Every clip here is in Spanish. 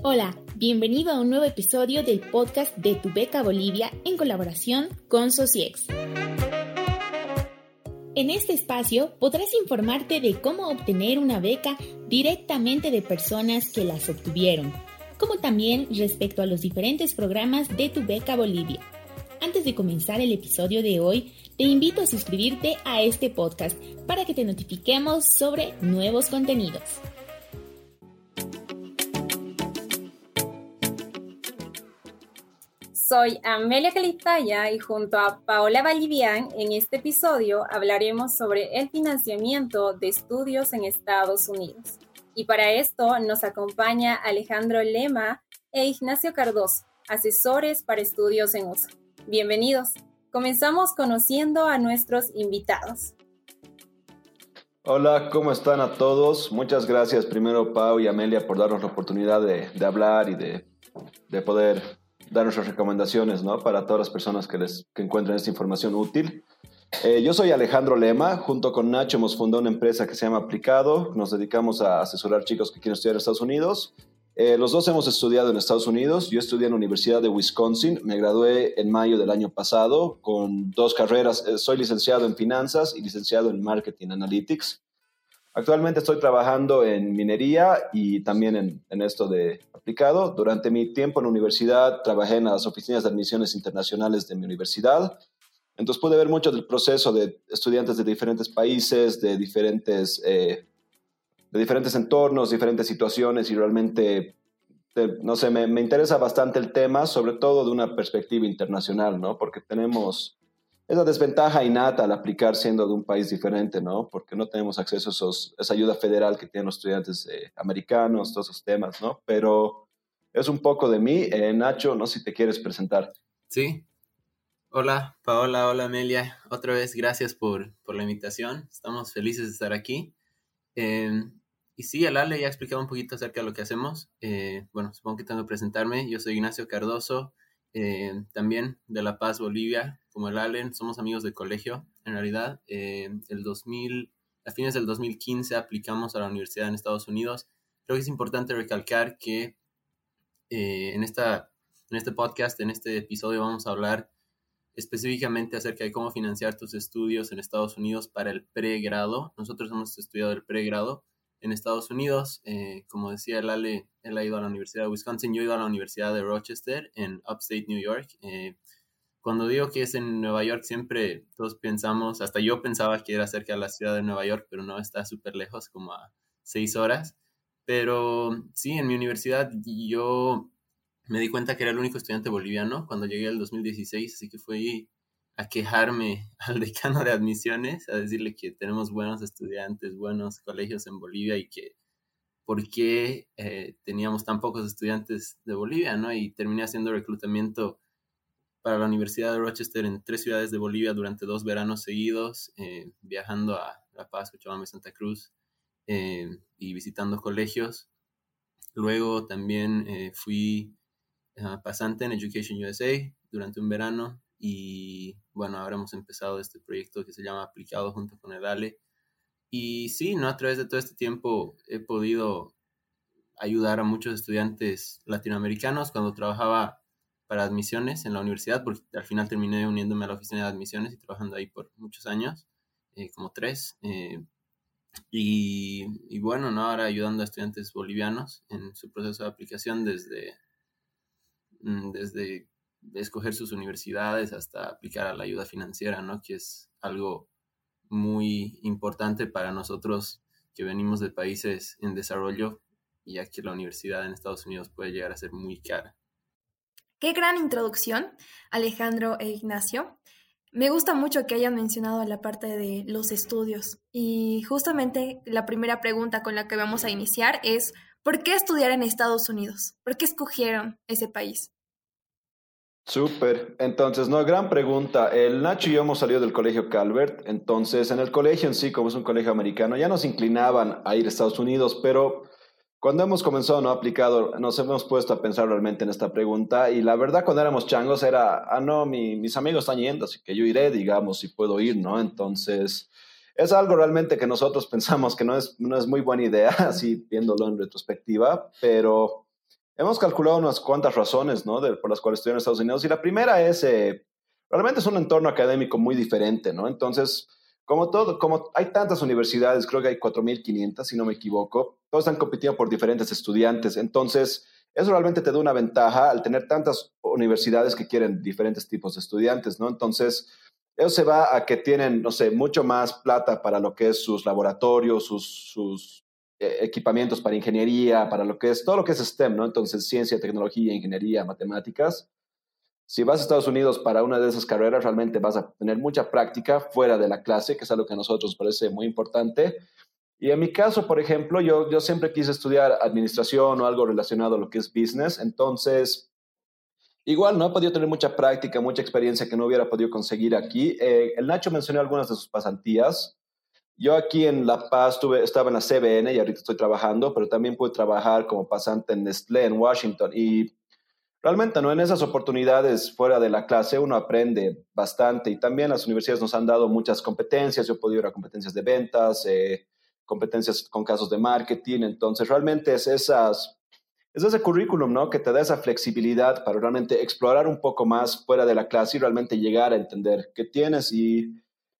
Hola, bienvenido a un nuevo episodio del podcast de Tu Beca Bolivia en colaboración con Sociex. En este espacio podrás informarte de cómo obtener una beca directamente de personas que las obtuvieron, como también respecto a los diferentes programas de Tu Beca Bolivia. Antes de comenzar el episodio de hoy, te invito a suscribirte a este podcast para que te notifiquemos sobre nuevos contenidos. Soy Amelia Calitaya y junto a Paola Vallivian en este episodio hablaremos sobre el financiamiento de estudios en Estados Unidos. Y para esto nos acompaña Alejandro Lema e Ignacio Cardoso, asesores para estudios en USA. Bienvenidos. Comenzamos conociendo a nuestros invitados. Hola, ¿cómo están a todos? Muchas gracias primero Pau y Amelia por darnos la oportunidad de, hablar y de poder dar nuestras recomendaciones ¿no? para todas las personas que, les, que encuentren esta información útil. Eh, yo soy Alejandro Lema, junto con Nacho hemos fundado una empresa que se llama Aplicado, nos dedicamos a asesorar chicos que quieren estudiar en Estados Unidos. Eh, los dos hemos estudiado en Estados Unidos, yo estudié en la Universidad de Wisconsin, me gradué en mayo del año pasado con dos carreras, eh, soy licenciado en finanzas y licenciado en marketing analytics. Actualmente estoy trabajando en minería y también en, en, esto de aplicado. Durante mi tiempo en la universidad trabajé en las oficinas de admisiones internacionales de mi universidad. Entonces pude ver mucho del proceso de estudiantes de diferentes países, de diferentes, eh, de diferentes entornos, diferentes situaciones y realmente, no sé, me, me interesa bastante el tema, sobre todo de una perspectiva internacional, ¿no? Porque tenemos es la desventaja innata al aplicar siendo de un país diferente, ¿no? Porque no tenemos acceso a, esa ayuda federal que tienen los estudiantes eh, americanos, todos esos temas, ¿no? Pero es un poco de mí. Eh, Nacho, no sé si te quieres presentar. Sí. Hola, Paola, hola, Amelia. Otra vez, gracias por, por la invitación. Estamos felices de estar aquí. Em, y sí, el Ale ya ha explicado un poquito acerca de lo que hacemos. Eh, bueno, supongo que tengo que presentarme. Yo soy Ignacio Cardoso, también de La Paz, Bolivia como el Allen, somos amigos de colegio. En realidad, eh, el 2000, a fines del 2015 aplicamos a la universidad en Estados Unidos. Creo que es importante recalcar que eh, en, esta, en este podcast, en este episodio, vamos a hablar específicamente acerca de cómo financiar tus estudios en Estados Unidos para el pregrado. Nosotros hemos estudiado el pregrado en Estados Unidos. Eh, como decía el Ale, él ha ido a la Universidad de Wisconsin, yo he ido a la Universidad de Rochester en Upstate New York cuando digo que es en Nueva York, siempre todos pensamos, hasta yo pensaba que era cerca de la ciudad de Nueva York, pero no, está súper lejos, como a seis horas. Pero sí, en mi universidad yo me di cuenta que era el único estudiante boliviano cuando llegué al 2016, así que fui a quejarme al decano de admisiones, a decirle que tenemos buenos estudiantes, buenos colegios en Bolivia y que por qué eh, teníamos tan pocos estudiantes de Bolivia, ¿no? Y terminé haciendo reclutamiento para la Universidad de Rochester en tres ciudades de Bolivia durante dos veranos seguidos, eh, viajando a La Paz, Cochabamba y Santa Cruz eh, y visitando colegios. Luego también fui pasante en Education USA durante un verano y bueno, ahora hemos empezado este proyecto que se llama Aplicado junto con el ALE. Y sí, ¿no? a través de todo este tiempo he podido ayudar a muchos estudiantes latinoamericanos. Cuando trabajaba para admisiones en la universidad, porque al final terminé uniéndome a la oficina de admisiones y trabajando ahí por muchos años, eh, como tres. Eh, y, bueno, ¿no? ahora ayudando a estudiantes bolivianos en su proceso de aplicación desde, mm, desde escoger sus universidades hasta aplicar a la ayuda financiera, ¿no? que es algo muy importante para nosotros que venimos de países en desarrollo, ya que la universidad en Estados Unidos puede llegar a ser muy cara. Qué gran introducción, Alejandro e Ignacio. Me gusta mucho que hayan mencionado la parte de los estudios. Y justamente la primera pregunta con la que vamos a iniciar es, ¿por qué estudiar en Estados Unidos? ¿Por qué escogieron ese país? Súper. Entonces, no, gran pregunta. El Nacho y yo hemos salido del colegio Calvert. Entonces, en el colegio en sí, como es un colegio americano, ya nos inclinaban a ir a Estados Unidos, pero cuando hemos comenzado, no aplicado, nos hemos puesto a pensar realmente en esta pregunta y la verdad cuando éramos changos era, ah, no, mis amigos están yendo, así que yo iré, digamos, si puedo ir, ¿no? Entonces, es algo realmente que nosotros pensamos que no es, no es muy buena idea, así viéndolo en retrospectiva, pero hemos calculado unas cuantas razones, ¿no? por las cuales estudiar en Estados Unidos. Y la primera es, eh, realmente es un entorno académico muy diferente, ¿no? Entonces, como todo, como hay tantas universidades, creo que hay 4.500, si no me equivoco, todos están compitiendo por diferentes estudiantes. Entonces, eso realmente te da una ventaja al tener tantas universidades que quieren diferentes tipos de estudiantes, ¿no? Entonces, eso se va a que tienen, no sé, mucho más plata para lo que es sus laboratorios, sus, sus equipamientos para ingeniería, para lo que es todo lo que es STEM, ¿no? Entonces, ciencia, tecnología, ingeniería, matemáticas. Si vas a Estados Unidos para una de esas carreras, realmente vas a tener mucha práctica fuera de la clase, que es algo que a nosotros parece muy importante. Y en mi caso, por ejemplo, yo, yo siempre quise estudiar administración o algo relacionado a lo que es business. Entonces, igual no he podido tener mucha práctica, mucha experiencia que no hubiera podido conseguir aquí. Eh, el Nacho mencionó algunas de sus pasantías. Yo aquí en La Paz tuve, estaba en la CBN y ahorita estoy trabajando, pero también pude trabajar como pasante en Nestlé en Washington. Y realmente no en esas oportunidades fuera de la clase uno aprende bastante y también las universidades nos han dado muchas competencias. Yo he podido ir a competencias de ventas, eh, competencias con casos de marketing. Entonces realmente es esas es ese currículum, ¿no? Que te da esa flexibilidad para realmente explorar un poco más fuera de la clase y realmente llegar a entender qué tienes y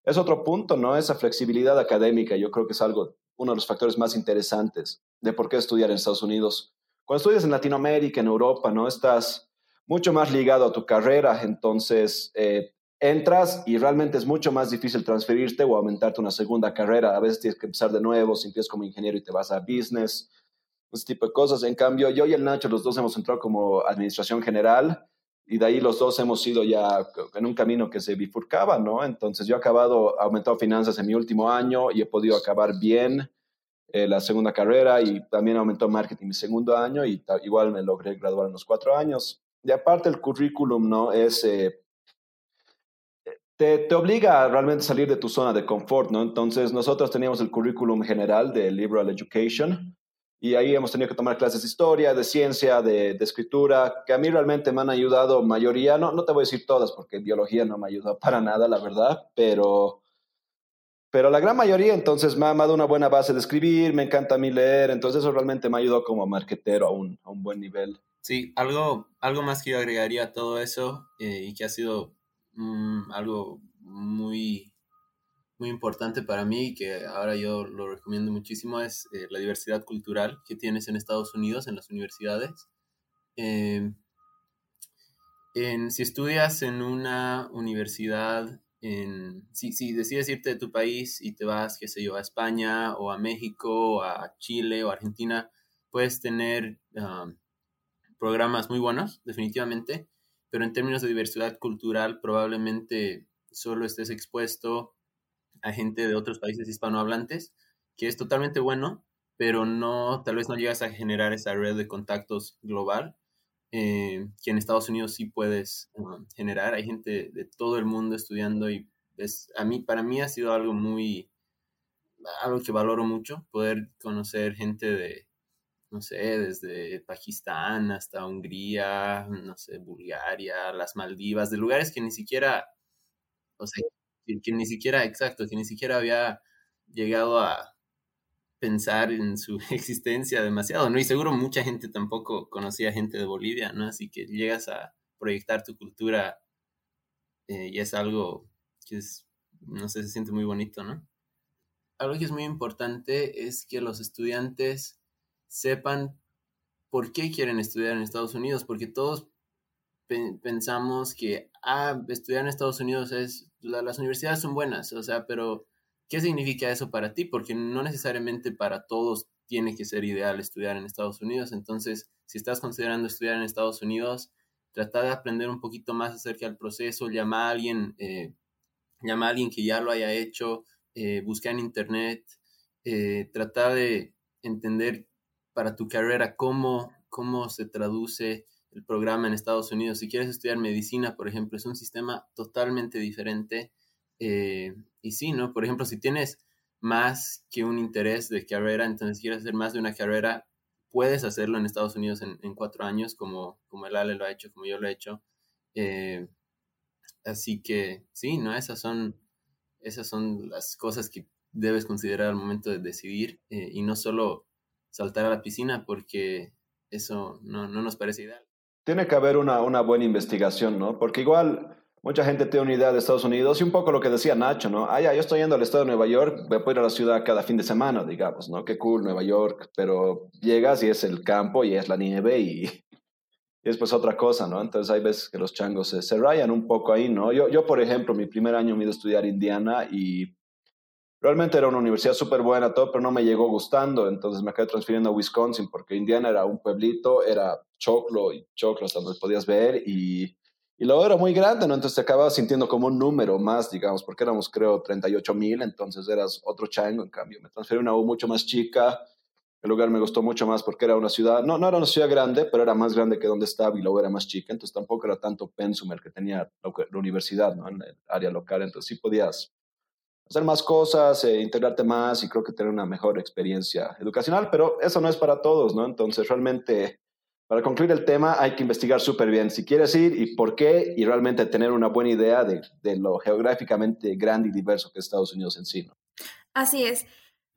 es otro punto, ¿no? Esa flexibilidad académica, yo creo que es algo, uno de los factores más interesantes de por qué estudiar en Estados Unidos. Cuando estudias en Latinoamérica, en Europa, ¿no? Estás mucho más ligado a tu carrera, entonces eh, entras y realmente es mucho más difícil transferirte o aumentarte una segunda carrera. A veces tienes que empezar de nuevo, si empiezas como ingeniero y te vas a business, ese tipo de cosas. En cambio, yo y el Nacho, los dos hemos entrado como administración general y de ahí los dos hemos ido ya en un camino que se bifurcaba, ¿no? Entonces yo he acabado, aumentado finanzas en mi último año y he podido acabar bien eh, la segunda carrera y también aumentó marketing mi segundo año y igual me logré graduar en los cuatro años. Y aparte el currículum, ¿no? Es, eh, te, te, obliga a realmente salir de tu zona de confort, ¿no? Entonces nosotros teníamos el currículum general de Liberal Education, y ahí hemos tenido que tomar clases de historia, de ciencia, de, escritura, que a mí realmente me han ayudado mayoría, no, no te voy a decir todas porque biología no me ayudó para nada, la verdad, pero, pero la gran mayoría entonces me ha dado una buena base de escribir, me encanta a mí leer, entonces eso realmente me ayudó como marquetero a un, a un buen nivel. Sí, algo, algo más que yo agregaría a todo eso eh, y que ha sido mm, algo muy muy importante para mí y que ahora yo lo recomiendo muchísimo es eh, la diversidad cultural que tienes en Estados Unidos, en las universidades. Em, en, si estudias en una universidad, en, si, si, decides irte de tu país y te vas, qué sé yo, a España o a México o a Chile o Argentina, puedes tener programas muy buenos, definitivamente, pero en términos de diversidad cultural probablemente solo estés expuesto a gente de otros países hispanohablantes, que es totalmente bueno, pero no, tal vez no llegas a generar esa red de contactos global eh, que en Estados Unidos sí puedes um, generar. Hay gente de todo el mundo estudiando y es, a mí, para mí ha sido algo muy, algo que valoro mucho, poder conocer gente de, no sé, desde Pakistán hasta Hungría, no sé, Bulgaria, las Maldivas, de lugares que ni siquiera, o sea, que, ni siquiera, exacto, que ni siquiera había llegado a pensar en su existencia demasiado, ¿no? Y seguro mucha gente tampoco conocía gente de Bolivia, ¿no? Así que llegas a proyectar tu cultura eh, y es algo que es, no sé, se siente muy bonito, ¿no? Algo que es muy importante es que los estudiantes sepan por qué quieren estudiar en Estados Unidos, porque todos pensamos que, ah, estudiar en Estados Unidos es, las universidades son buenas, o sea, pero ¿qué significa eso para ti? Porque no necesariamente para todos tiene que ser ideal estudiar en Estados Unidos. Entonces, si estás considerando estudiar en Estados Unidos, trata de aprender un poquito más acerca del proceso, llama a alguien, eh, llama a alguien que ya lo haya hecho, eh, busca en internet, eh, trata de entender para tu carrera cómo, cómo se traduce el programa en Estados Unidos. Si quieres estudiar medicina, por ejemplo, es un sistema totalmente diferente. Eh, y sí, ¿no? Por ejemplo, si tienes más que un interés de carrera, entonces quieres hacer más de una carrera, puedes hacerlo en Estados Unidos en, cuatro años, como, como el Ale lo ha hecho, como yo lo he hecho. Eh, así que sí, ¿no? Esas son, esas son las cosas que debes considerar al momento de decidir eh, y no solo saltar a la piscina porque eso no, no nos parece ideal. Tiene que haber una, una buena investigación, ¿no? Porque igual mucha gente tiene una idea de Estados Unidos y un poco lo que decía Nacho, ¿no? Ah, ya, yo estoy yendo al estado de Nueva York, voy a ir a la ciudad cada fin de semana, digamos, ¿no? Qué cool, Nueva York, pero llegas y es el campo y es la nieve y, y después otra cosa, ¿no? Entonces hay veces que los changos se, se rayan un poco ahí, ¿no? Yo, yo, por ejemplo, mi primer año me iba a estudiar Indiana y Realmente era una universidad súper buena, todo, pero no me llegó gustando, entonces me acabé transfiriendo a Wisconsin porque Indiana era un pueblito, era choclo y choclo hasta donde podías ver y, y luego era muy grande, ¿no? Entonces te acabas sintiendo como un número más, digamos, porque éramos creo 38 mil, entonces eras otro chango, en cambio me transferí a una U mucho más chica, el lugar me gustó mucho más porque era una ciudad, no, no era una ciudad grande, pero era más grande que donde estaba y luego era más chica, entonces tampoco era tanto pensum el que tenía la, la universidad, ¿no? En el área local, entonces sí podías hacer más cosas, eh, integrarte más y creo que tener una mejor experiencia educacional, pero eso no es para todos, ¿no? Entonces, realmente, para concluir el tema, hay que investigar súper bien si quieres ir y por qué, y realmente tener una buena idea de, lo geográficamente grande y diverso que es Estados Unidos en sí. Así es.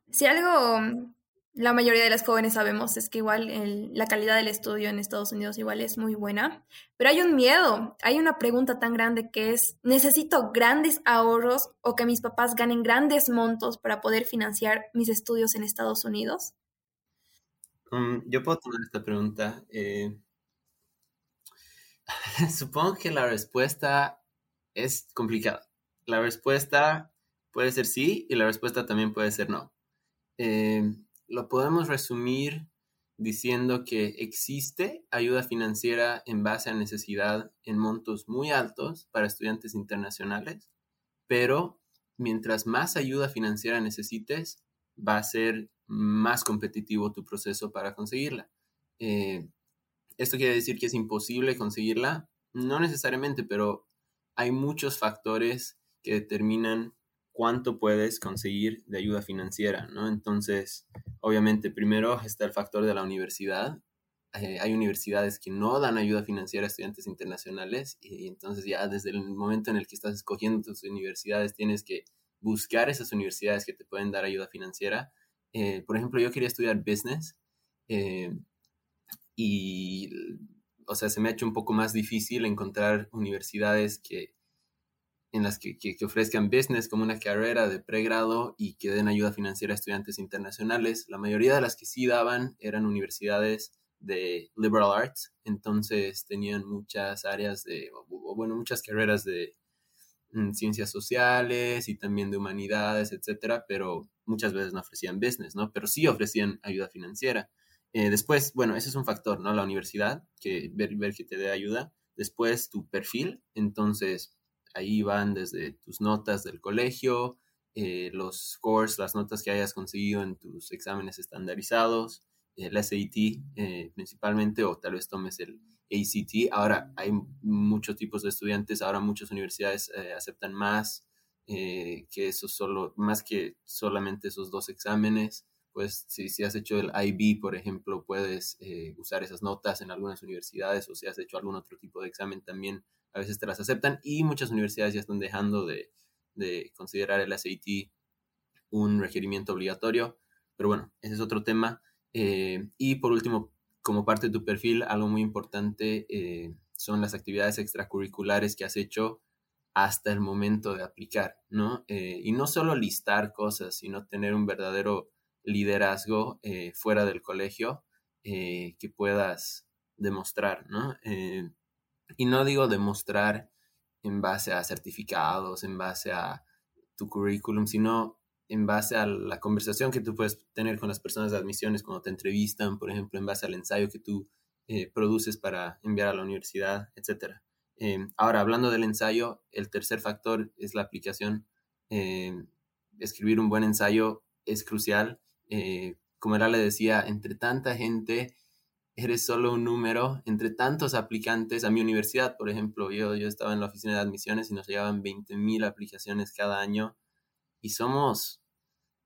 Si algo la mayoría de las jóvenes sabemos es que igual la calidad del estudio en Estados Unidos igual es muy buena, pero hay un miedo, hay una pregunta tan grande que es, ¿necesito grandes ahorros o que mis papás ganen grandes montos para poder financiar mis estudios en Estados Unidos? Um, yo puedo tomar esta pregunta. Eh, supongo que la respuesta es complicada. La respuesta puede ser sí y la respuesta también puede ser no. Eh, lo podemos resumir diciendo que existe ayuda financiera en base a necesidad en montos muy altos para estudiantes internacionales, pero mientras más ayuda financiera necesites, va a ser más competitivo tu proceso para conseguirla. Eh, ¿Esto quiere decir que es imposible conseguirla? No necesariamente, pero hay muchos factores que determinan cuánto puedes conseguir de ayuda financiera, ¿no? Entonces, obviamente, primero está el factor de la universidad. Eh, hay universidades que no dan ayuda financiera a estudiantes internacionales y entonces ya desde el momento en el que estás escogiendo tus universidades tienes que buscar esas universidades que te pueden dar ayuda financiera. Eh, por ejemplo, yo quería estudiar business eh, y, o sea, se me ha hecho un poco más difícil encontrar universidades que en las que, que, ofrezcan business como una carrera de pregrado y que den ayuda financiera a estudiantes internacionales. La mayoría de las que sí daban eran universidades de liberal arts, entonces tenían muchas áreas de, o, bueno, muchas carreras de mm, ciencias sociales y también de humanidades, etcétera, pero muchas veces no ofrecían business, ¿no? Pero sí ofrecían ayuda financiera. Eh, después, bueno, ese es un factor, ¿no? La universidad, que ver, ver que te dé ayuda. Después, tu perfil, entonces Ahí van desde tus notas del colegio, eh, los scores, las notas que hayas conseguido en tus exámenes estandarizados, el SAT eh, principalmente, o tal vez tomes el ACT. Ahora hay muchos tipos de estudiantes, ahora muchas universidades aceptan más que eso solo, más que solamente esos dos exámenes. Pues si, si has hecho el IB, por ejemplo, puedes usar esas notas en algunas universidades o si has hecho algún otro tipo de examen también a veces te las aceptan y muchas universidades ya están dejando de, considerar el SAT un requerimiento obligatorio, pero bueno, ese es otro tema. Eh, y por último, como parte de tu perfil, algo muy importante eh, son las actividades extracurriculares que has hecho hasta el momento de aplicar, ¿no? Eh, y no solo listar cosas, sino tener un verdadero liderazgo fuera del colegio que puedas demostrar, ¿no? Y no digo demostrar en base a certificados, en base a tu currículum, sino en base a la conversación que tú puedes tener con las personas de admisiones cuando te entrevistan, por ejemplo, en base al ensayo que tú eh, produces para enviar a la universidad, etc. Em, ahora, hablando del ensayo, el tercer factor es la aplicación. Em, escribir un buen ensayo es crucial. Eh, como era le decía, entre tanta gente eres solo un número entre tantos aplicantes. A mi universidad, por ejemplo, yo, yo estaba en la oficina de admisiones y nos llegaban 20.000 aplicaciones cada año y somos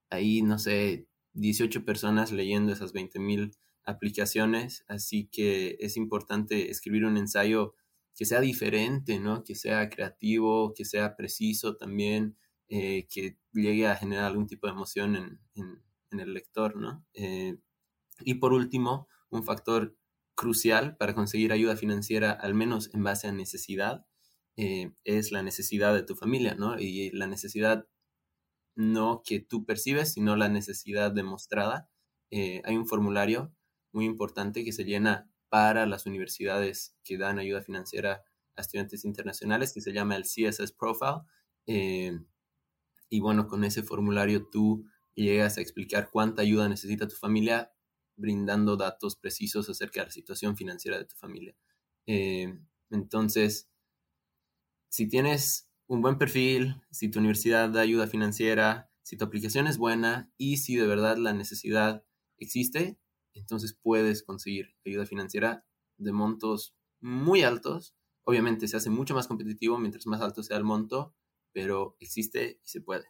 ahí, no sé, 18 personas leyendo esas 20.000 aplicaciones, así que es importante escribir un ensayo que sea diferente, ¿no? Que sea creativo, que sea preciso también, eh, que llegue a generar algún tipo de emoción en, en, el lector, ¿no? Eh, y por último, un factor crucial para conseguir ayuda financiera, al menos en base a necesidad, eh, es la necesidad de tu familia, ¿no? Y la necesidad no que tú percibes, sino la necesidad demostrada. Hay un formulario muy importante que se llena para las universidades que dan ayuda financiera a estudiantes internacionales, que se llama el CSS Profile. Eh, y bueno, con ese formulario tú llegas a explicar cuánta ayuda necesita tu familia, brindando datos precisos acerca de la situación financiera de tu familia. Eh, entonces, si tienes un buen perfil, si tu universidad da ayuda financiera, si tu aplicación es buena y si de verdad la necesidad existe, entonces puedes conseguir ayuda financiera de montos muy altos. Obviamente se hace mucho más competitivo mientras más alto sea el monto, pero existe y se puede.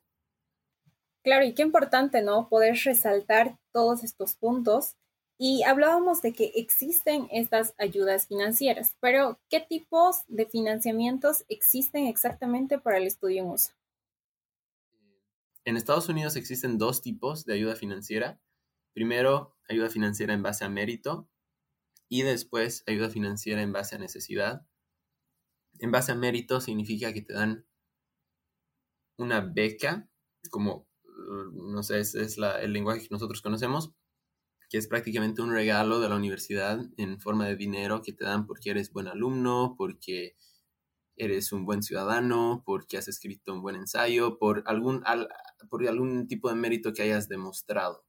Claro, y qué importante, ¿no? Poder resaltar todos estos puntos. Y hablábamos de que existen estas ayudas financieras, pero ¿qué tipos de financiamientos existen exactamente para el estudio en USA? En Estados Unidos existen dos tipos de ayuda financiera. Primero, ayuda financiera en base a mérito y después ayuda financiera en base a necesidad. En base a mérito significa que te dan una beca, como, no sé, es, es el lenguaje que nosotros conocemos, que es prácticamente un regalo de la universidad en forma de dinero que te dan porque eres buen alumno, porque eres un buen ciudadano, porque has escrito un buen ensayo, por algún, por algún tipo de mérito que hayas demostrado.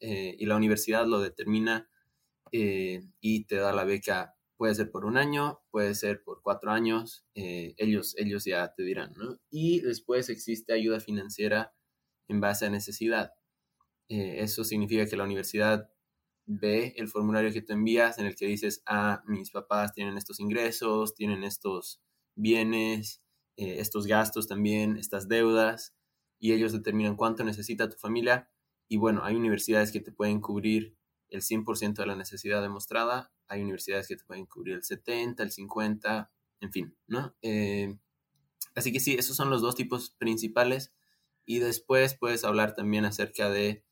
Eh, y la universidad lo determina eh, y te da la beca, puede ser por un año, puede ser por cuatro años, eh, ellos, ellos ya te dirán, ¿no? Y después existe ayuda financiera en base a necesidad. eso significa que la universidad ve el formulario que tú envías en el que dices, ah, mis papás tienen estos ingresos, tienen estos bienes, estos gastos también, estas deudas, y ellos determinan cuánto necesita tu familia y bueno, hay universidades que te pueden cubrir el 100% de la necesidad demostrada, hay universidades que te pueden cubrir el 70, el 50, en fin, ¿no? Eh, así que sí, esos son los dos tipos principales. Y después puedes hablar también acerca de,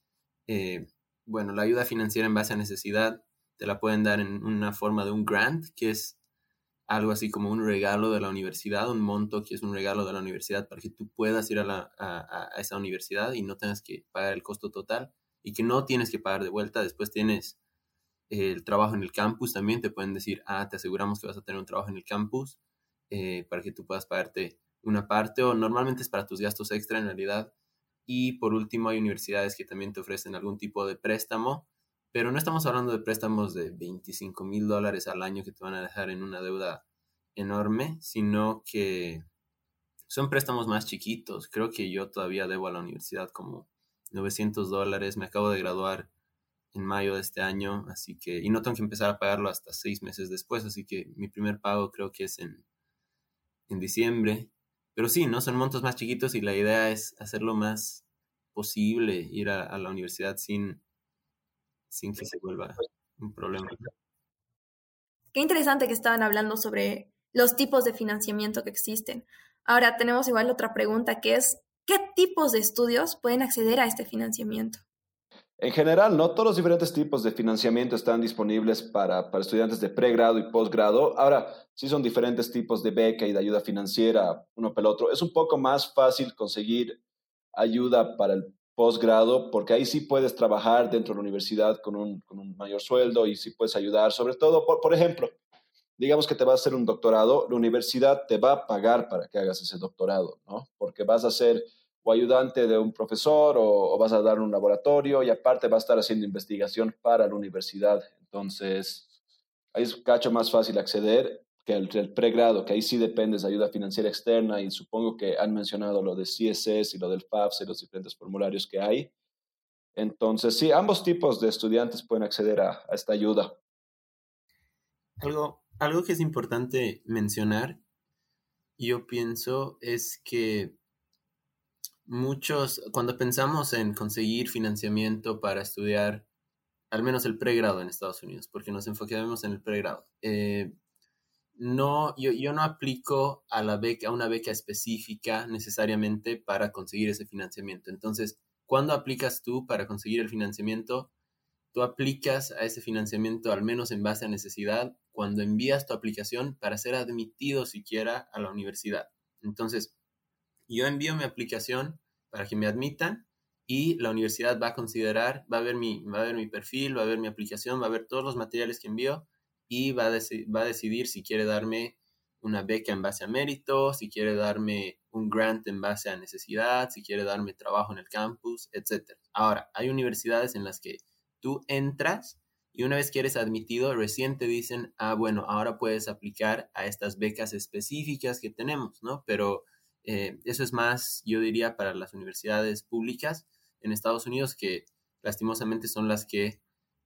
eh, bueno, la ayuda financiera en base a necesidad, te la pueden dar en una forma de un grant, que es algo así como un regalo de la universidad, un monto que es un regalo de la universidad para que tú puedas ir a, esa universidad y no tengas que pagar el costo total y que no tienes que pagar de vuelta. Después tienes el trabajo en el campus también, te pueden decir, ah, te aseguramos que vas a tener un trabajo en el campus eh, para que tú puedas pagarte una parte o normalmente es para tus gastos extra en realidad. Y por último hay universidades que también te ofrecen algún tipo de préstamo pero no estamos hablando de préstamos de 25 mil dólares al año que te van a dejar en una deuda enorme, sino que son préstamos más chiquitos. Creo que yo todavía debo a la universidad como 900 dólares. Me acabo de graduar en mayo de este año, así que, y no tengo que empezar a pagarlo hasta seis meses después, así que mi primer pago creo que es en, en diciembre. Pero sí, ¿no? Son montos más chiquitos y la idea es hacerlo más posible, ir a la universidad sin sin que se vuelva un problema. Qué interesante que estaban hablando sobre los tipos de financiamiento que existen. Ahora tenemos igual otra pregunta que es, ¿qué tipos de estudios pueden acceder a este financiamiento? En general, no todos los diferentes tipos de financiamiento están disponibles para, para estudiantes de pregrado y posgrado. Ahora, sí son diferentes tipos de beca y de ayuda financiera uno para el otro. Es un poco más fácil conseguir ayuda para el posgrado, porque ahí sí puedes trabajar dentro de la universidad con un, mayor sueldo y sí puedes ayudar, sobre todo, por, ejemplo, digamos que te vas a hacer un doctorado, la universidad te va a pagar para que hagas ese doctorado, ¿no? Porque vas a ser o ayudante de un profesor o, vas a dar un laboratorio y aparte vas a estar haciendo investigación para la universidad. Entonces, ahí es un cacho más fácil acceder que el, pregrado, que ahí sí dependes de ayuda financiera externa y supongo que han mencionado lo de CSS y lo del FAFS y los diferentes formularios que hay. Entonces, sí, ambos tipos de estudiantes pueden acceder a, esta ayuda. Algo, algo que es importante mencionar, yo pienso, es que muchos, cuando pensamos en conseguir financiamiento para estudiar, al menos el pregrado en Estados Unidos, porque nos enfocamos en el pregrado, eh, no, yo, yo, no aplico a la beca, una beca específica necesariamente para conseguir ese financiamiento. Entonces, ¿cuándo aplicas tú para conseguir el financiamiento? tú aplicas a ese financiamiento al menos en base a necesidad cuando envías tu aplicación para ser admitido siquiera a la universidad. Entonces, yo envío mi aplicación para que me admitan y la universidad va a considerar, va a ver mi, va a ver mi perfil, va a ver mi aplicación, va a ver todos los materiales que envío y va a, va a decidir si quiere darme una beca en base a mérito, si quiere darme un grant en base a necesidad, si quiere darme trabajo en el campus, etc. Ahora, hay universidades en las que tú entras y una vez que eres admitido, recién te dicen, ah, bueno, ahora puedes aplicar a estas becas específicas que tenemos, ¿no? Pero eh, eso es más, yo diría, para las universidades públicas en Estados Unidos, que lastimosamente son las que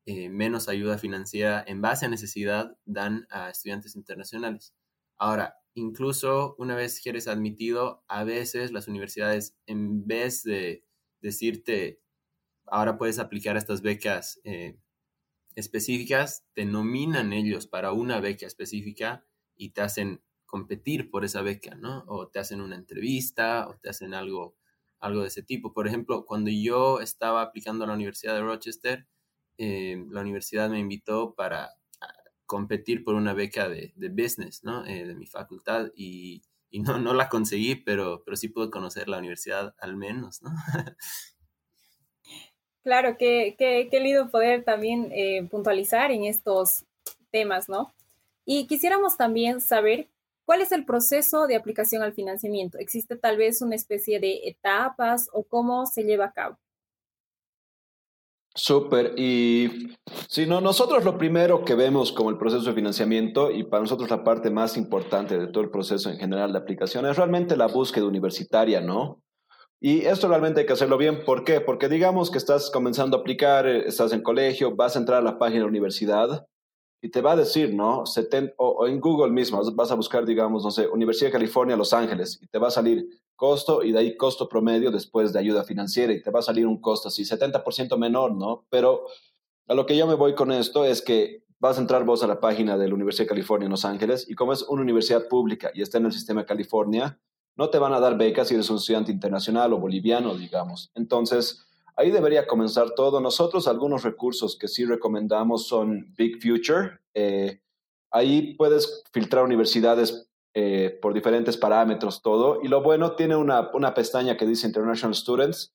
eh, menos ayuda financiera en base a necesidad dan a estudiantes internacionales. Ahora, incluso una vez que eres admitido, a veces las universidades, en vez de decirte, ahora puedes aplicar estas becas eh, específicas, te nominan ellos para una beca específica y te hacen competir por esa beca, ¿no? O te hacen una entrevista o te hacen algo, algo de ese tipo. Por ejemplo, cuando yo estaba aplicando a la Universidad de Rochester, eh, la universidad me invitó para ah, competir por una beca de, business, ¿no? Eh, de mi facultad y, no, la conseguí, pero, pero sí pude conocer la universidad al menos, ¿no? Claro, qué, qué, qué lindo poder también eh, puntualizar en estos temas, ¿no? Y quisiéramos también saber ¿Cuál es el proceso de aplicación al financiamiento? ¿Existe tal vez una especie de etapas o cómo se lleva a cabo? Súper. Y si no, nosotros lo primero que vemos como el proceso de financiamiento y para nosotros la parte más importante de todo el proceso en general de aplicación es realmente la búsqueda universitaria, ¿no? Y esto realmente hay que hacerlo bien. ¿Por qué? Porque digamos que estás comenzando a aplicar, eh, estás en colegio, vas a entrar a la página de la universidad y te va a decir, ¿no? o, en Google mismo, vas a buscar, digamos, no sé, Universidad de California, Los Ángeles, y te va a salir costo y de ahí costo promedio después de ayuda financiera y te va a salir un costo así, 70% menor, ¿no? Pero a lo que yo me voy con esto es que vas a entrar vos a la página de la Universidad de California en Los Ángeles y como es una universidad pública y está en el sistema de California, no te van a dar becas si eres un estudiante internacional o boliviano, digamos. Entonces, Ahí debería comenzar todo. Nosotros algunos recursos que sí recomendamos son Big Future. Eh, ahí puedes filtrar universidades eh, por diferentes parámetros, todo. Y lo bueno, tiene una, una, pestaña que dice International Students.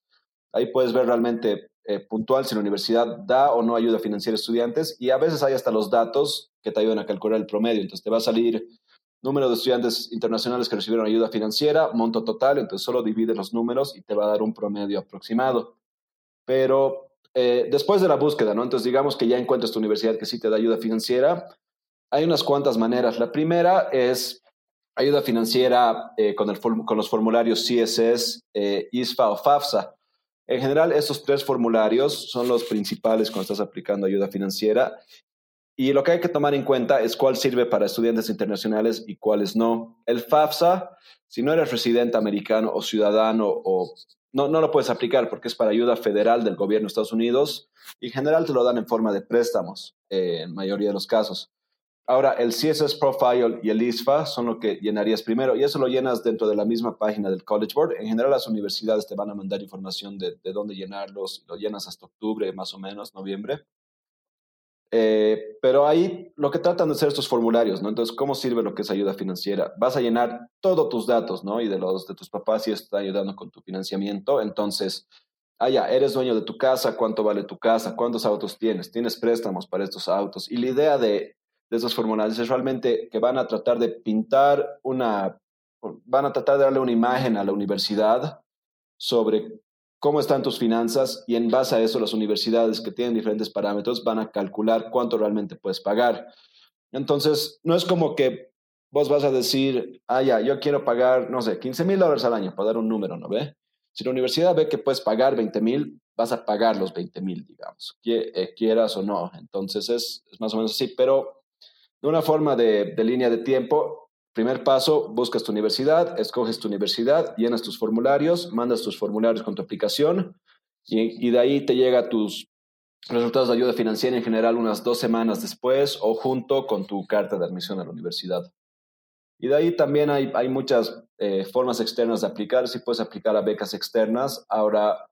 Ahí puedes ver realmente eh, puntual si la universidad da o no ayuda a estudiantes. Y a veces hay hasta los datos que te ayudan a calcular el promedio. Entonces te va a salir número de estudiantes internacionales que recibieron ayuda financiera, monto total, entonces solo divide los números y te va a dar un promedio aproximado. Pero eh, después de la búsqueda, ¿no? Entonces digamos que ya encuentras tu universidad que sí te da ayuda financiera. Hay unas cuantas maneras. La primera es ayuda financiera eh, con, el, con, los formularios CSS, eh, ISFA o FAFSA. En general, estos tres formularios son los principales cuando estás aplicando ayuda financiera. Y lo que hay que tomar en cuenta es cuál sirve para estudiantes internacionales y cuáles no. El FAFSA, si no eres residente americano o ciudadano o no, no lo puedes aplicar porque es para ayuda federal del gobierno de Estados Unidos y en general te lo dan en forma de préstamos eh, en mayoría de los casos. Ahora, el CSS Profile y el ISFA son lo que llenarías primero y eso lo llenas dentro de la misma página del College Board. En general, las universidades te van a mandar información de, de dónde llenarlos, lo llenas hasta octubre, más o menos, noviembre. Eh, pero ahí lo que tratan de hacer estos formularios, ¿no? Entonces, ¿cómo sirve lo que es ayuda financiera? Vas a llenar todos tus datos, ¿no? Y de los de tus papás si está ayudando con tu financiamiento. Entonces, ah, eres dueño de tu casa, cuánto vale tu casa, cuántos autos tienes, tienes préstamos para estos autos. Y la idea de, de esos formularios es realmente que van a tratar de pintar una, van a tratar de darle una imagen a la universidad sobre cómo están tus finanzas y en base a eso las universidades que tienen diferentes parámetros van a calcular cuánto realmente puedes pagar. Entonces, no es como que vos vas a decir, ah, ya, yo quiero pagar, no sé, 15 mil dólares al año, para dar un número, ¿no ve? Si la universidad ve que puedes pagar 20 mil, vas a pagar los 20 mil, digamos, eh, quieras o no. Entonces, es, más o menos así, pero de una forma de, línea de tiempo, Primer paso, buscas tu universidad, escoges tu universidad, llenas tus formularios, mandas tus formularios con tu aplicación y, de ahí te llega tus resultados de ayuda financiera en general unas dos semanas después o junto con tu carta de admisión a la universidad. Y de ahí también hay, hay muchas eh, formas externas de aplicar. Si puedes aplicar a becas externas. Ahora,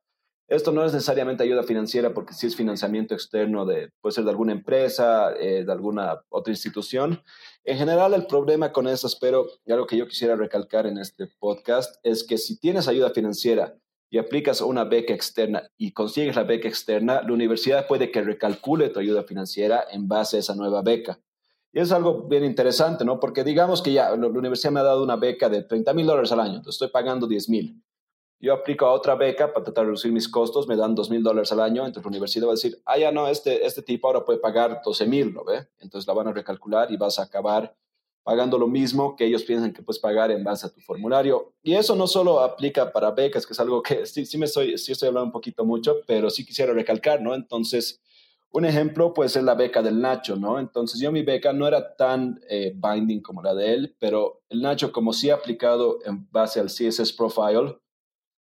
Esto no es necesariamente ayuda financiera porque si es financiamiento externo de, puede ser de alguna empresa, eh, de alguna otra institución. En general, el problema con eso, espero, y algo que yo quisiera recalcar en este podcast, es que si tienes ayuda financiera y aplicas una beca externa y consigues la beca externa, la universidad puede que recalcule tu ayuda financiera en base a esa nueva beca. Y es algo bien interesante, ¿no? Porque digamos que ya la universidad me ha dado una beca de 30 mil dólares al año, entonces estoy pagando 10 mil yo aplico a otra beca para tratar de reducir mis costos, me dan dos mil dólares al año, entonces la universidad va a decir, ah, ya no, este, este tipo ahora puede pagar 12 mil, ¿lo ve? Entonces la van a recalcular y vas a acabar pagando lo mismo que ellos piensan que puedes pagar en base a tu formulario. Y eso no solo aplica para becas, que es algo que sí, sí me estoy, sí estoy hablando un poquito mucho, pero sí quisiera recalcar, ¿no? Entonces, un ejemplo puede ser la beca del Nacho, ¿no? Entonces yo mi beca no era tan eh, binding como la de él, pero el Nacho como sí ha aplicado en base al CSS Profile,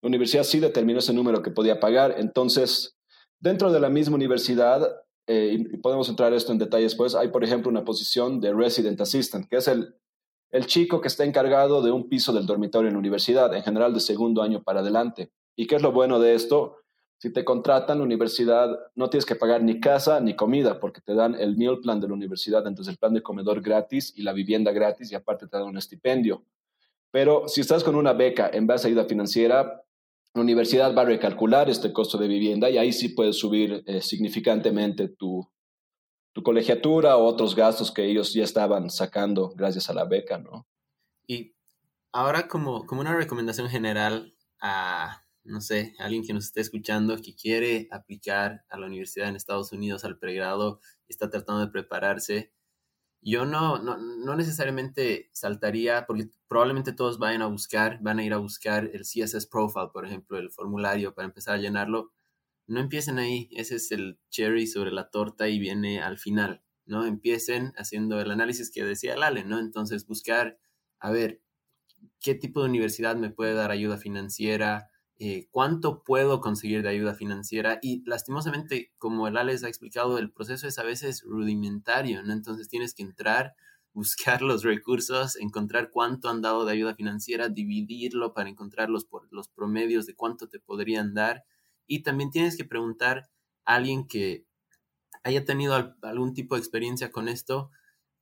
la universidad sí determinó ese número que podía pagar. Entonces, dentro de la misma universidad, eh, y podemos entrar esto en detalles después, hay, por ejemplo, una posición de Resident Assistant, que es el, el chico que está encargado de un piso del dormitorio en la universidad, en general de segundo año para adelante. ¿Y qué es lo bueno de esto? Si te contratan la universidad, no tienes que pagar ni casa ni comida, porque te dan el meal plan de la universidad, entonces el plan de comedor gratis y la vivienda gratis, y aparte te dan un estipendio. Pero si estás con una beca en base a ayuda financiera, la universidad va a recalcular este costo de vivienda y ahí sí puedes subir eh, significantemente tu, tu colegiatura o otros gastos que ellos ya estaban sacando gracias a la beca, ¿no? Y ahora como, como una recomendación general a, no sé, alguien que nos esté escuchando que quiere aplicar a la universidad en Estados Unidos al pregrado, está tratando de prepararse, yo no, no, no, necesariamente saltaría, porque probablemente todos vayan a buscar, van a ir a buscar el CSS Profile, por ejemplo, el formulario para empezar a llenarlo. No empiecen ahí, ese es el cherry sobre la torta y viene al final, ¿no? Empiecen haciendo el análisis que decía Lale, ¿no? Entonces buscar, a ver, ¿qué tipo de universidad me puede dar ayuda financiera? Eh, cuánto puedo conseguir de ayuda financiera y lastimosamente, como el Alex ha explicado, el proceso es a veces rudimentario, ¿no? Entonces tienes que entrar, buscar los recursos, encontrar cuánto han dado de ayuda financiera, dividirlo para encontrar los, los promedios de cuánto te podrían dar y también tienes que preguntar a alguien que haya tenido algún tipo de experiencia con esto,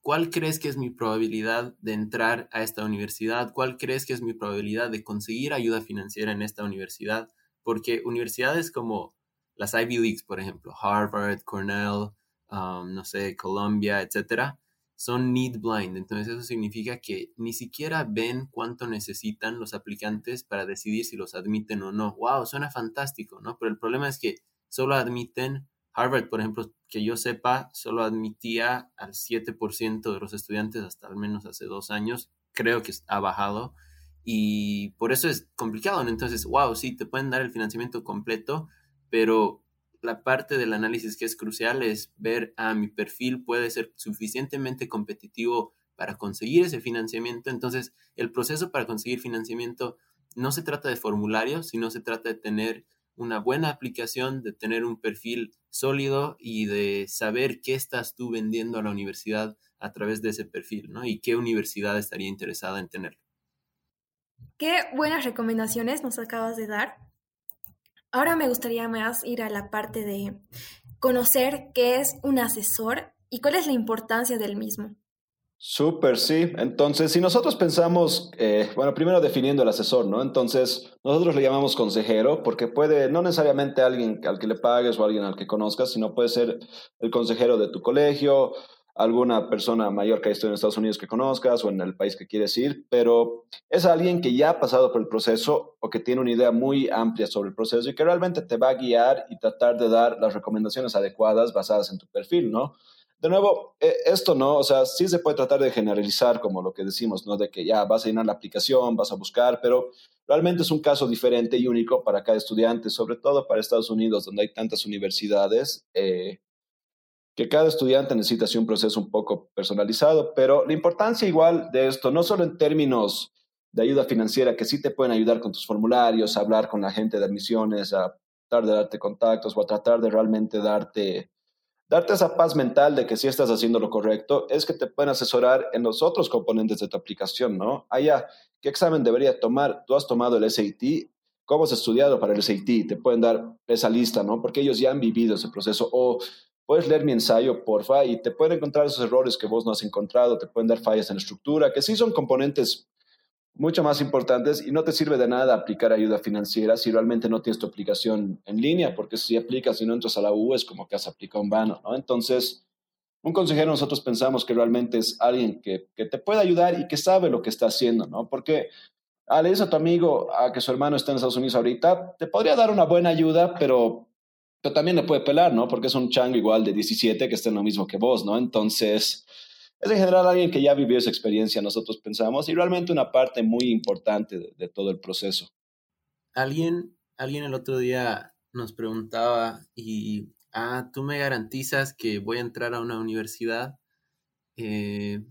¿cuál crees que es mi probabilidad de entrar a esta universidad? ¿Cuál crees que es mi probabilidad de conseguir ayuda financiera en esta universidad? Porque universidades como las Ivy Leagues, por ejemplo, Harvard, Cornell, um, no sé, Columbia, etcétera, son need blind. Entonces eso significa que ni siquiera ven cuánto necesitan los aplicantes para decidir si los admiten o no. Wow, suena fantástico, ¿no? Pero el problema es que solo admiten Harvard, por ejemplo, que yo sepa, solo admitía al 7% de los estudiantes hasta al menos hace dos años. Creo que ha bajado y por eso es complicado. Entonces, wow, sí, te pueden dar el financiamiento completo, pero la parte del análisis que es crucial es ver, a ah, mi perfil puede ser suficientemente competitivo para conseguir ese financiamiento. Entonces, el proceso para conseguir financiamiento no se trata de formularios, sino se trata de tener una buena aplicación, de tener un perfil sólido y de saber qué estás tú vendiendo a la universidad a través de ese perfil, ¿no? Y qué universidad estaría interesada en tenerlo. Qué buenas recomendaciones nos acabas de dar. Ahora me gustaría más ir a la parte de conocer qué es un asesor y cuál es la importancia del mismo. Súper, sí. Entonces, si nosotros pensamos, eh, bueno, primero definiendo el asesor, ¿no? Entonces, nosotros le llamamos consejero porque puede, no necesariamente alguien al que le pagues o alguien al que conozcas, sino puede ser el consejero de tu colegio, alguna persona mayor que ha estado en Estados Unidos que conozcas o en el país que quieres ir, pero es alguien que ya ha pasado por el proceso o que tiene una idea muy amplia sobre el proceso y que realmente te va a guiar y tratar de dar las recomendaciones adecuadas basadas en tu perfil, ¿no? De nuevo, eh, esto no, o sea, sí se puede tratar de generalizar como lo que decimos, ¿no? De que ya vas a llenar la aplicación, vas a buscar, pero realmente es un caso diferente y único para cada estudiante, sobre todo para Estados Unidos, donde hay tantas universidades, eh, que cada estudiante necesita hacer un proceso un poco personalizado, pero la importancia igual de esto, no solo en términos de ayuda financiera, que sí te pueden ayudar con tus formularios, a hablar con la gente de admisiones, a tratar de darte contactos o a tratar de realmente darte darte esa paz mental de que si estás haciendo lo correcto, es que te pueden asesorar en los otros componentes de tu aplicación, ¿no? Allá, ¿qué examen debería tomar? Tú has tomado el SAT, ¿cómo has estudiado para el SAT? Te pueden dar esa lista, ¿no? Porque ellos ya han vivido ese proceso. O puedes leer mi ensayo, porfa, y te pueden encontrar esos errores que vos no has encontrado, te pueden dar fallas en la estructura, que sí son componentes mucho más importantes y no te sirve de nada aplicar ayuda financiera si realmente no tienes tu aplicación en línea, porque si aplicas y no entras a la U es como que has aplicado un vano, ¿no? Entonces, un consejero nosotros pensamos que realmente es alguien que, que te puede ayudar y que sabe lo que está haciendo, ¿no? Porque ah, le dices a tu amigo a que su hermano está en Estados Unidos ahorita, te podría dar una buena ayuda, pero, pero también le puede pelar, ¿no? Porque es un chango igual de 17 que está en lo mismo que vos, ¿no? Entonces, es en general alguien que ya vivió esa experiencia, nosotros pensamos, y realmente una parte muy importante de, todo el proceso. Alguien, alguien el otro día nos preguntaba, y, ah, tú me garantizas que voy a entrar a una universidad. Eh,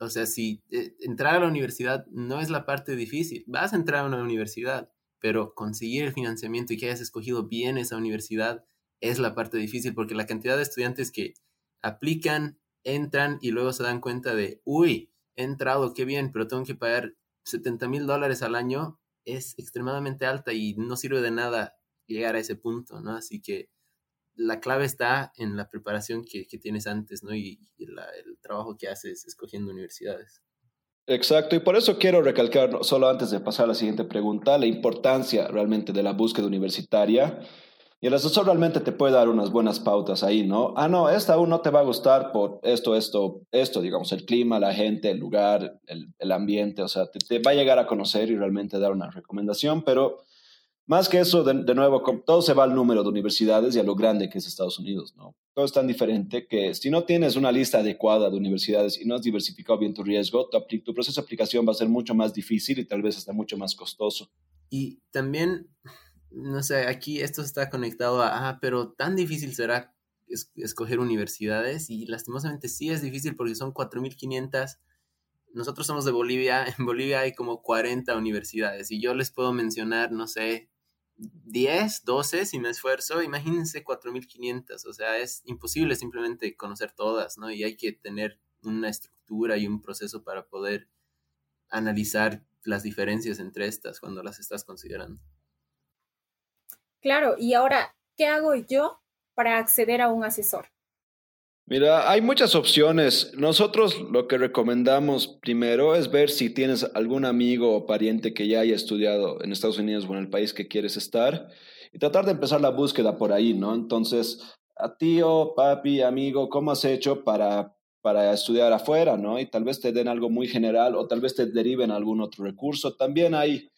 o sea, si eh, entrar a la universidad no es la parte difícil, vas a entrar a una universidad, pero conseguir el financiamiento y que hayas escogido bien esa universidad es la parte difícil, porque la cantidad de estudiantes que aplican entran y luego se dan cuenta de, uy, he entrado, qué bien, pero tengo que pagar 70 mil dólares al año, es extremadamente alta y no sirve de nada llegar a ese punto, ¿no? Así que la clave está en la preparación que, tienes antes, ¿no? Y, el trabajo que haces escogiendo universidades. Exacto, y por eso quiero recalcar, solo antes de pasar a la siguiente pregunta, la importancia realmente de la búsqueda universitaria y el asesor realmente te puede dar unas buenas pautas ahí, ¿no? Ah, no, esta aún no te va a gustar por esto, esto, esto, digamos, el clima, la gente, el lugar, el, ambiente, o sea, te, va a llegar a conocer y realmente dar una recomendación, pero más que eso, de, nuevo, todo se va al número de universidades y a lo grande que es Estados Unidos, ¿no? Todo es tan diferente que si no tienes una lista adecuada de universidades y no has diversificado bien tu riesgo, tu, tu proceso de aplicación va a ser mucho más difícil y tal vez hasta mucho más costoso. Y también no sé, aquí esto está conectado a, ah, pero tan difícil será escoger universidades y lastimosamente sí es difícil porque son 4.500. Nosotros somos de Bolivia, en Bolivia hay como 40 universidades y yo les puedo mencionar, no sé, 10, 12 si me esfuerzo, imagínense 4.500, o sea, es imposible simplemente conocer todas, ¿no? Y hay que tener una estructura y un proceso para poder analizar las diferencias entre estas cuando las estás considerando. Claro, y ahora, ¿qué hago yo para acceder a un asesor? Mira, hay muchas opciones. Nosotros lo que recomendamos primero es ver si tienes algún amigo o pariente que ya haya estudiado en Estados Unidos o en el país que quieres estar y tratar de empezar la búsqueda por ahí, ¿no? Entonces, a tío, papi, amigo, ¿cómo has hecho para, para estudiar afuera, ¿no? Y tal vez te den algo muy general o tal vez te deriven algún otro recurso. También hay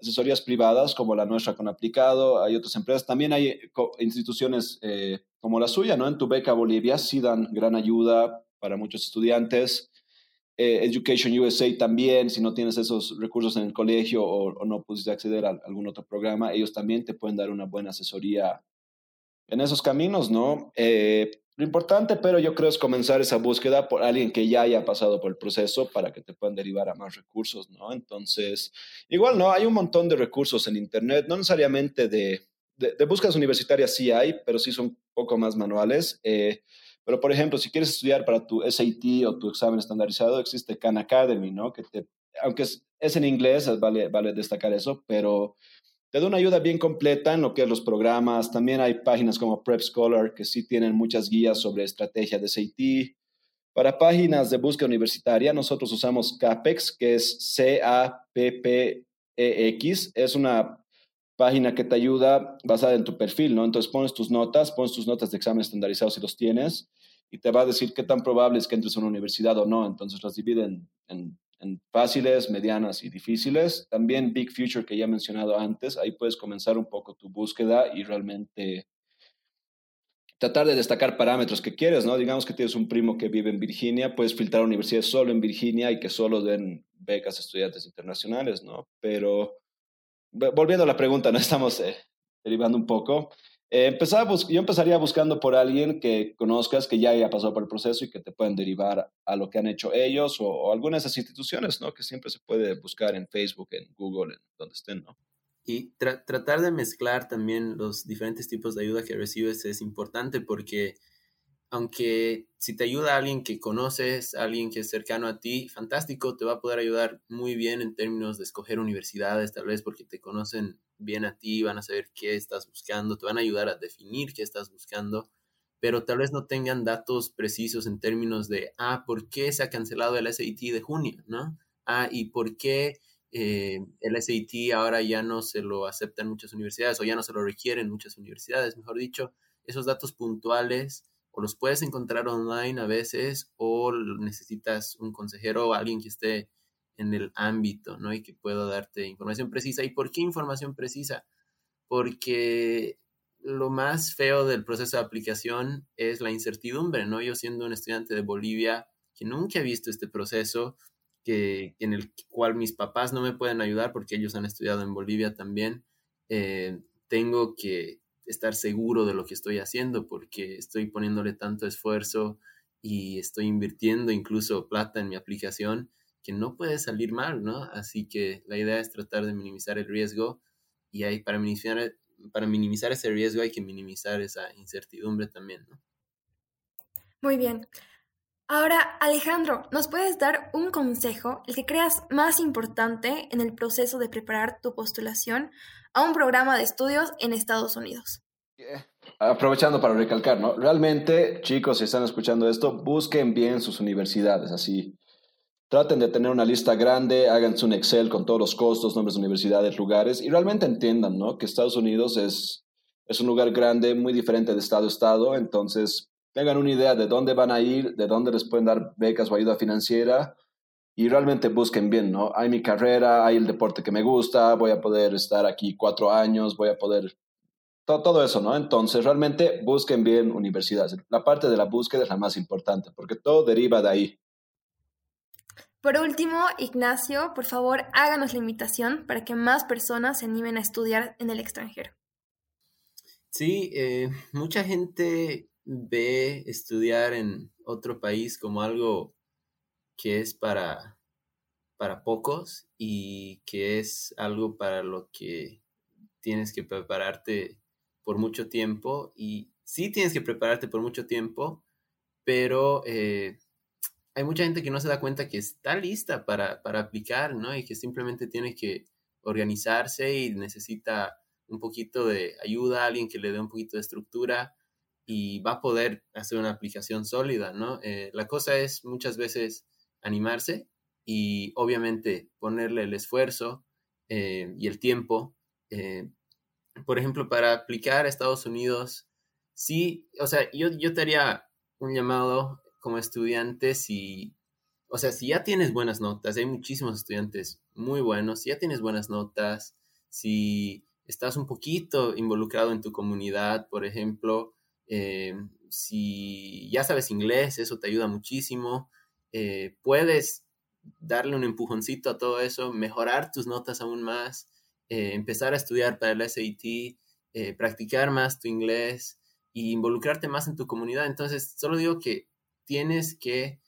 asesorías privadas como la nuestra con Aplicado, hay otras empresas, también hay eh, instituciones eh, como la suya, ¿no? En tu beca Bolivia sí dan gran ayuda para muchos estudiantes. Eh, Education USA también, si no tienes esos recursos en el colegio o, no pudiste acceder a algún otro programa, ellos también te pueden dar una buena asesoría en esos caminos, ¿no? Lo importante, pero yo creo, es comenzar esa búsqueda por alguien que ya haya pasado por el proceso para que te puedan derivar a más recursos, ¿no? Entonces, igual, ¿no? Hay un montón de recursos en Internet, no necesariamente de, de, búsquedas universitarias sí hay, pero sí son un poco más manuales. Eh, pero, por ejemplo, si quieres estudiar para tu SAT o tu examen estandarizado, existe Khan Academy, ¿no? Que te, aunque es, es en inglés, vale, vale destacar eso, pero te da una ayuda bien completa en lo que es los programas. También hay páginas como Prep Scholar que sí tienen muchas guías sobre estrategia de SAT. Para páginas de búsqueda universitaria, nosotros usamos CAPEX, que es C-A-P-P-E-X. Es una página que te ayuda basada en tu perfil, ¿no? Entonces pones tus notas, pones tus notas de examen estandarizados si los tienes y te va a decir qué tan probable es que entres a una universidad o no. Entonces las dividen en en fáciles, medianas y difíciles. También Big Future, que ya he mencionado antes, ahí puedes comenzar un poco tu búsqueda y realmente tratar de destacar parámetros que quieres, ¿no? Digamos que tienes un primo que vive en Virginia, puedes filtrar universidades solo en Virginia y que solo den becas a estudiantes internacionales, ¿no? Pero volviendo a la pregunta, no estamos eh, derivando un poco. Eh, yo empezaría buscando por alguien que conozcas, que ya haya pasado por el proceso y que te pueden derivar a lo que han hecho ellos o, algunas de esas instituciones, ¿no? Que siempre se puede buscar en Facebook, en Google, en donde estén, ¿no? Y tratar de mezclar también los diferentes tipos de ayuda que recibes es importante porque aunque si te ayuda alguien que conoces, alguien que es cercano a ti, fantástico, te va a poder ayudar muy bien en términos de escoger universidades, tal vez porque te conocen bien a ti, van a saber qué estás buscando, te van a ayudar a definir qué estás buscando, pero tal vez no tengan datos precisos en términos de, ah, ¿por qué se ha cancelado el SAT de junio? ¿No? Ah, ¿y por qué eh, el SAT ahora ya no se lo acepta en muchas universidades o ya no se lo requiere en muchas universidades? Mejor dicho, esos datos puntuales o los puedes encontrar online a veces o necesitas un consejero o alguien que esté en el ámbito, ¿no? Y que pueda darte información precisa. ¿Y por qué información precisa? Porque lo más feo del proceso de aplicación es la incertidumbre, ¿no? Yo siendo un estudiante de Bolivia que nunca he visto este proceso, que, en el cual mis papás no me pueden ayudar porque ellos han estudiado en Bolivia también, eh, tengo que estar seguro de lo que estoy haciendo porque estoy poniéndole tanto esfuerzo y estoy invirtiendo incluso plata en mi aplicación que no puede salir mal, ¿no? Así que la idea es tratar de minimizar el riesgo y ahí para minimizar, para minimizar ese riesgo hay que minimizar esa incertidumbre también, ¿no? Muy bien. Ahora, Alejandro, ¿nos puedes dar un consejo, el que creas más importante en el proceso de preparar tu postulación a un programa de estudios en Estados Unidos? Aprovechando para recalcar, ¿no? Realmente, chicos, si están escuchando esto, busquen bien sus universidades, así. Traten de tener una lista grande, háganse un Excel con todos los costos, nombres de universidades, lugares, y realmente entiendan, ¿no? Que Estados Unidos es, es un lugar grande, muy diferente de estado a estado, entonces tengan una idea de dónde van a ir, de dónde les pueden dar becas o ayuda financiera y realmente busquen bien, ¿no? Hay mi carrera, hay el deporte que me gusta, voy a poder estar aquí cuatro años, voy a poder... Todo, todo eso, ¿no? Entonces, realmente busquen bien universidades. La parte de la búsqueda es la más importante, porque todo deriva de ahí. Por último, Ignacio, por favor, háganos la invitación para que más personas se animen a estudiar en el extranjero. Sí, eh, mucha gente ve estudiar en otro país como algo que es para, para pocos y que es algo para lo que tienes que prepararte por mucho tiempo. Y sí tienes que prepararte por mucho tiempo, pero eh, hay mucha gente que no se da cuenta que está lista para, para aplicar, ¿no? Y que simplemente tiene que organizarse y necesita un poquito de ayuda, alguien que le dé un poquito de estructura y va a poder hacer una aplicación sólida, ¿no? Eh, la cosa es muchas veces animarse y obviamente ponerle el esfuerzo eh, y el tiempo. Eh, por ejemplo, para aplicar a Estados Unidos, sí, o sea, yo, yo te haría un llamado como estudiante si, o sea, si ya tienes buenas notas, hay muchísimos estudiantes muy buenos, si ya tienes buenas notas, si estás un poquito involucrado en tu comunidad, por ejemplo, eh, si ya sabes inglés, eso te ayuda muchísimo. Eh, puedes darle un empujoncito a todo eso, mejorar tus notas aún más, eh, empezar a estudiar para el SAT, practicar más tu inglés y involucrarte más en tu comunidad. Entonces, solo digo que tienes que...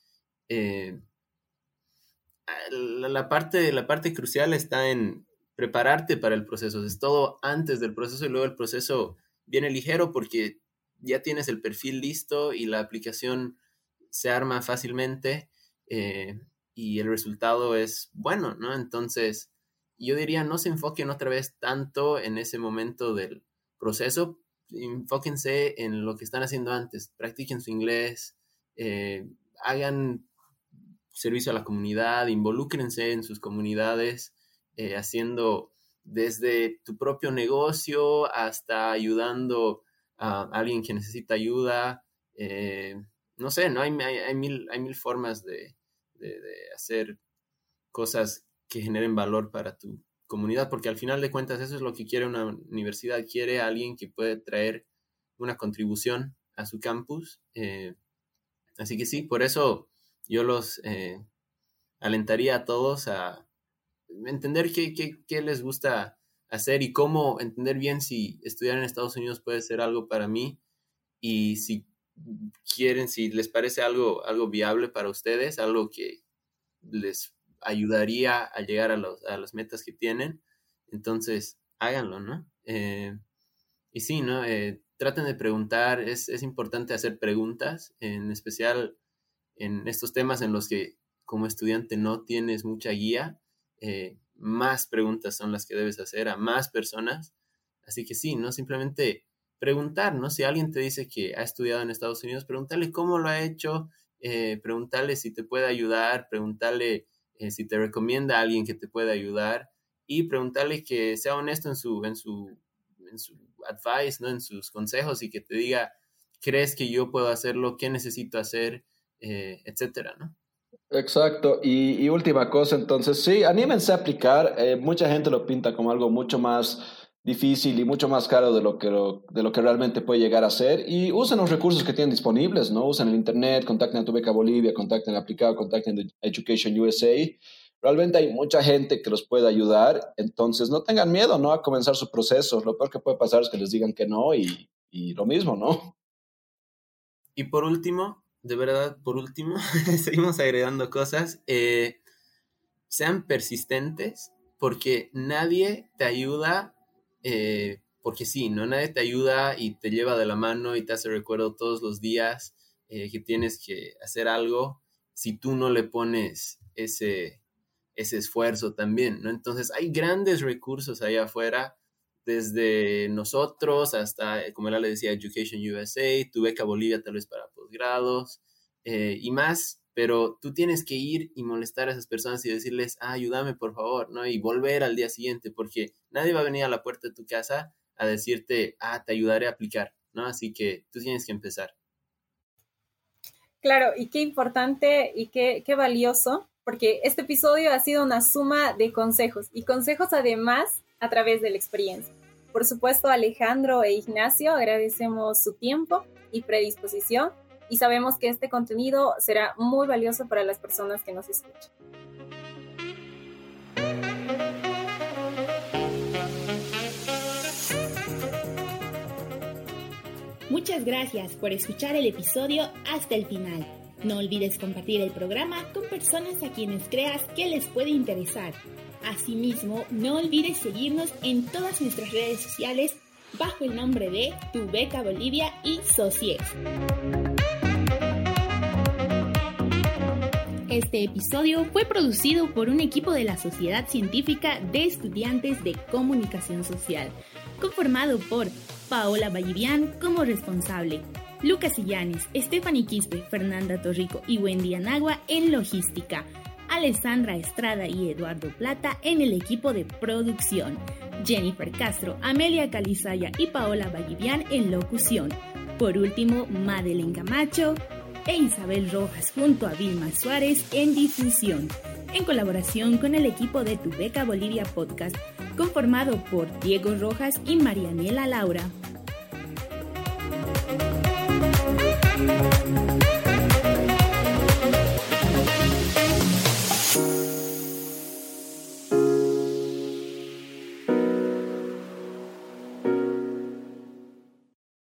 La, parte, la parte crucial está en prepararte para el proceso. Es todo antes del proceso y luego el proceso viene ligero porque ya tienes el perfil listo y la aplicación se arma fácilmente eh, y el resultado es bueno, ¿no? Entonces, yo diría, no se enfoquen otra vez tanto en ese momento del proceso, enfóquense en lo que están haciendo antes, practiquen su inglés, eh, hagan servicio a la comunidad, involúcrense en sus comunidades, eh, haciendo desde tu propio negocio hasta ayudando a alguien que necesita ayuda. Eh, no sé, ¿no? Hay, hay, mil, hay mil formas de, hacer cosas que generen valor para tu comunidad, porque al final de cuentas eso es lo que quiere una universidad, quiere alguien que puede traer una contribución a su campus. Así que sí, por eso yo los eh, alentaría a todos a entender qué, qué, qué les gusta hacer y cómo entender bien si estudiar en Estados Unidos puede ser algo para mí y si quieren, si les parece algo, algo viable para ustedes, algo que les ayudaría a llegar a, los, a las metas que tienen, entonces háganlo, ¿no? Eh, y sí, ¿no? Eh, traten de preguntar, es, importante hacer preguntas, en especial en estos temas en los que como estudiante no tienes mucha guía, eh, más preguntas son las que debes hacer a más personas. Así que sí, no simplemente preguntar, ¿no? Si alguien te dice que ha estudiado en Estados Unidos, pregúntale cómo lo ha hecho, eh, pregúntale si te puede ayudar, pregúntale eh, si te recomienda a alguien que te pueda ayudar y preguntarle que sea honesto en su advice, ¿no? En sus consejos y que te diga, ¿crees que yo puedo hacerlo? ¿Qué necesito hacer? Eh, etcétera, ¿no? Exacto. Y, última cosa, entonces, sí, anímense a aplicar. Eh, mucha gente lo pinta como algo mucho más difícil y mucho más caro de lo, que de lo que realmente puede llegar a ser. Y usen los recursos que tienen disponibles, ¿no? Usen el Internet, contacten a tu beca Bolivia, contacten a Aplicado, contacten a Education USA. Realmente hay mucha gente que los puede ayudar, entonces no tengan miedo, ¿no? A comenzar su proceso. Lo peor que puede pasar es que les digan que no y, y lo mismo, ¿no? Y por último, de verdad, por último, seguimos agregando cosas. Eh, sean persistentes porque nadie te ayuda, eh, porque sí, ¿no? Nadie te ayuda y te lleva de la mano y te hace recuerdo todos los días eh, que tienes que hacer algo si tú no le pones ese, ese esfuerzo también, ¿no? Entonces hay grandes recursos ahí afuera desde nosotros hasta, eh, como él le decía, Education USA, tu beca Bolivia tal vez para posgrados eh, y más, pero tú tienes que ir y molestar a esas personas y decirles, ah, ayúdame por favor, ¿no? Y volver al día siguiente, porque nadie va a venir a la puerta de tu casa a decirte, ah, te ayudaré a aplicar, ¿no? Así que tú tienes que empezar. Claro, y qué importante y qué, qué valioso, porque este episodio ha sido una suma de consejos y consejos además a través de la experiencia. Por supuesto, Alejandro e Ignacio, agradecemos su tiempo y predisposición y sabemos que este contenido será muy valioso para las personas que nos escuchan. Muchas gracias por escuchar el episodio hasta el final. No olvides compartir el programa con personas a quienes creas que les puede interesar. Asimismo, no olvides seguirnos en todas nuestras redes sociales bajo el nombre de Tu Beca Bolivia y Socios. Este episodio fue producido por un equipo de la Sociedad Científica de Estudiantes de Comunicación Social, conformado por Paola Vallivian como responsable, Lucas Illanes, Stephanie Quispe, Fernanda Torrico y Wendy Anagua en logística, Alessandra Estrada y Eduardo Plata en el equipo de producción, Jennifer Castro, Amelia Calizaya y Paola Vallivian en locución. Por último, Madeleine Camacho e Isabel Rojas junto a Vilma Suárez en difusión, en colaboración con el equipo de Tu Beca Bolivia Podcast, conformado por Diego Rojas y Marianela Laura. Thank you.